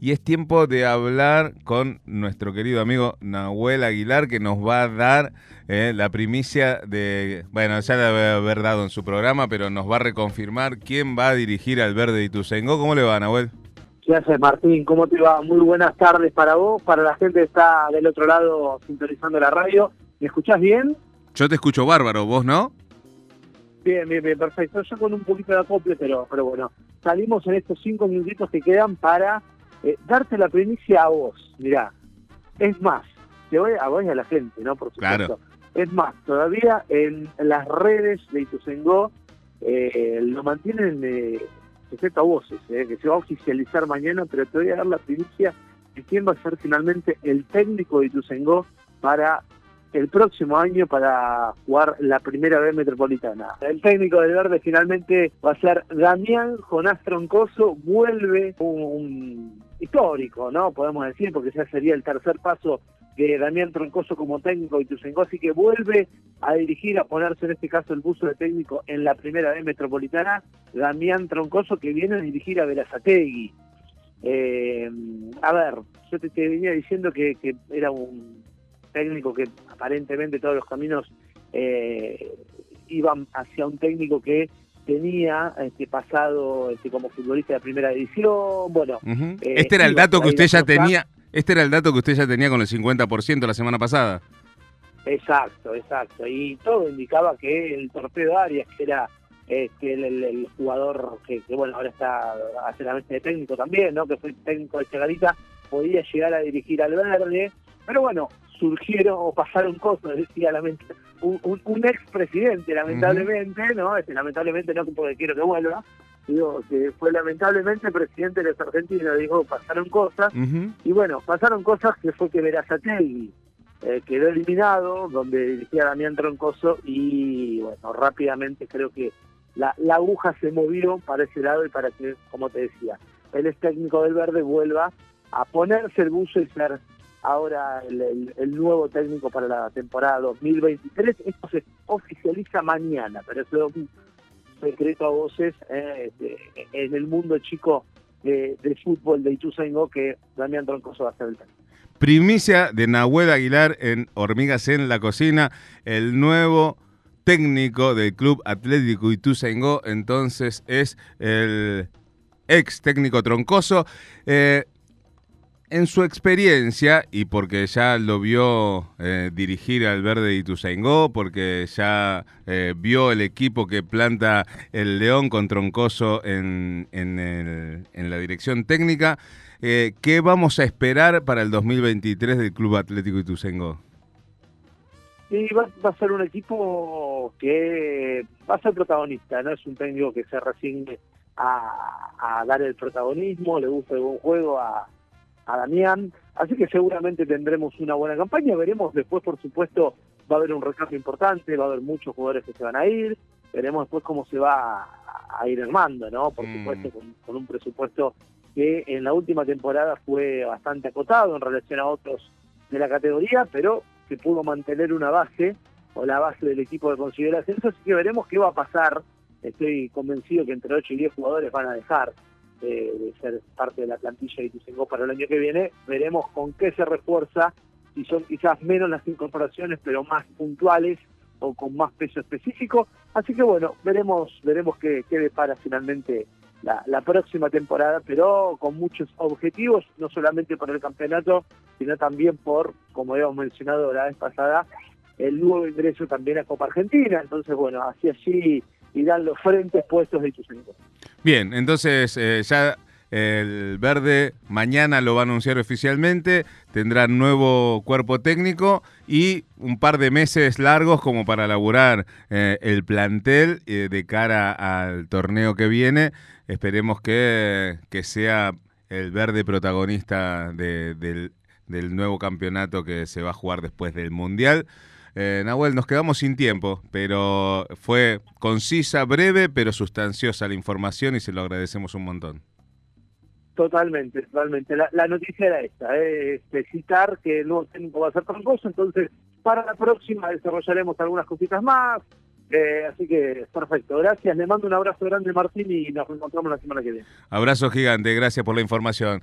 y es tiempo de hablar con nuestro querido amigo Nahuel Aguilar que nos va a dar eh, la primicia de, bueno, ya la debe haber dado en su programa, pero nos va a reconfirmar quién va a dirigir al Verde de Ituzaingó. ¿Cómo le va, Nahuel? ¿Qué haces, Martín? ¿Cómo te va? Muy buenas tardes para vos, para la gente que está del otro lado sintonizando la radio. ¿Me escuchás bien? Yo te escucho bárbaro, ¿vos no? Bien, bien, bien, perfecto. Yo con un poquito de acople, pero, pero bueno, salimos en estos cinco minutitos que quedan para eh, darte la primicia a vos. Mirá, es más, te voy a vos y a la gente, ¿no? Por supuesto. Es más, todavía en las redes de Ituzaingó eh, lo mantienen eh, sujeto a voces, eh, que se va a oficializar mañana, pero te voy a dar la primicia de quién va a ser finalmente el técnico de Ituzaingó para el próximo año para jugar la primera vez metropolitana. El técnico del Verde finalmente va a ser Damián Jonás Troncoso, vuelve un, histórico, ¿no? Podemos decir, porque ya sería el tercer paso de Damián Troncoso como técnico de Ituzaingó, así que vuelve a dirigir, a ponerse en este caso el buzo de técnico en la primera vez metropolitana, Damián Troncoso que viene a dirigir a Verazategui. Eh, a ver, yo te, venía diciendo que era un técnico que aparentemente todos los caminos eh, iban hacia un técnico que tenía este pasado este, como futbolista de primera división, bueno. Eh, este era el dato que usted ya tenía, este era el dato que usted ya tenía con el 50% la semana pasada. Exacto, exacto. Y todo indicaba que el torpedo Arias, que era este, el, jugador que, bueno, ahora está hace la de técnico también, ¿no? Que fue técnico de Chegarita, podía llegar a dirigir al verde. Pero bueno, surgieron o pasaron cosas, decía un, un, un expresidente, lamentablemente, ¿no? Este, lamentablemente no porque quiero que vuelva, digo, que fue lamentablemente presidente de los argentinos, dijo, pasaron cosas, y bueno, pasaron cosas que fue que Verazategui eh, quedó eliminado, donde dirigía Damián Troncoso, y bueno, rápidamente creo que la, la aguja se movió para ese lado y para que, como te decía, el ex técnico del Verde vuelva a ponerse el buzo y ser ahora el, nuevo técnico para la temporada 2023. Esto se oficializa mañana, pero es un secreto a voces eh, en el mundo chico de, fútbol de Ituzaingó que Damián Troncoso va a ser el técnico. Primicia de Nahuel Aguilar en Hormigas en la Cocina, el nuevo técnico del Club Atlético Ituzaingó, entonces es el ex técnico Troncoso. Eh, en su experiencia, y porque ya lo vio eh, dirigir al Verde Ituzaingó, porque ya eh, vio el equipo que planta el León con Troncoso en, en, la dirección técnica, eh, ¿qué vamos a esperar para el 2023 del Club Atlético Ituzaingó? Y va, a ser un equipo que va a ser protagonista, no es un técnico que se resigne a, a dar el protagonismo, le gusta el buen juego, a a Damián, así que seguramente tendremos una buena campaña, veremos después por supuesto va a haber un recambio importante, va a haber muchos jugadores que se van a ir, veremos después cómo se va a, ir armando, ¿no? Por mm. supuesto con, un presupuesto que en la última temporada fue bastante acotado en relación a otros de la categoría, pero que pudo mantener una base o la base del equipo de consideración, así que veremos qué va a pasar. Estoy convencido que entre 8 y 10 jugadores van a dejar de, ser parte de la plantilla de Ituzaingó para el año que viene. Veremos con qué se refuerza, si son quizás menos las incorporaciones, pero más puntuales o con más peso específico. Así que bueno, veremos, veremos qué, qué depara finalmente la, próxima temporada, pero con muchos objetivos, no solamente por el campeonato, sino también por, como habíamos mencionado la vez pasada, el nuevo ingreso también a Copa Argentina. Entonces, bueno, así así irán los frentes puestos de Ituzaingó. Bien, entonces eh, ya el verde mañana lo va a anunciar oficialmente, tendrá nuevo cuerpo técnico y un par de meses largos como para elaborar eh, el plantel eh, de cara al torneo que viene. Esperemos que, sea el verde protagonista del nuevo campeonato que se va a jugar después del Mundial. Eh, Nahuel, nos quedamos sin tiempo, pero fue concisa, breve, pero sustanciosa la información y se lo agradecemos un montón. Totalmente, totalmente. La, noticia era esta, eh, este, citar que el nuevo técnico va a ser troncoso, entonces para la próxima desarrollaremos algunas cositas más. Eh, así que perfecto, gracias. Le mando un abrazo grande Martín y nos encontramos la semana que viene. Abrazo gigante, gracias por la información.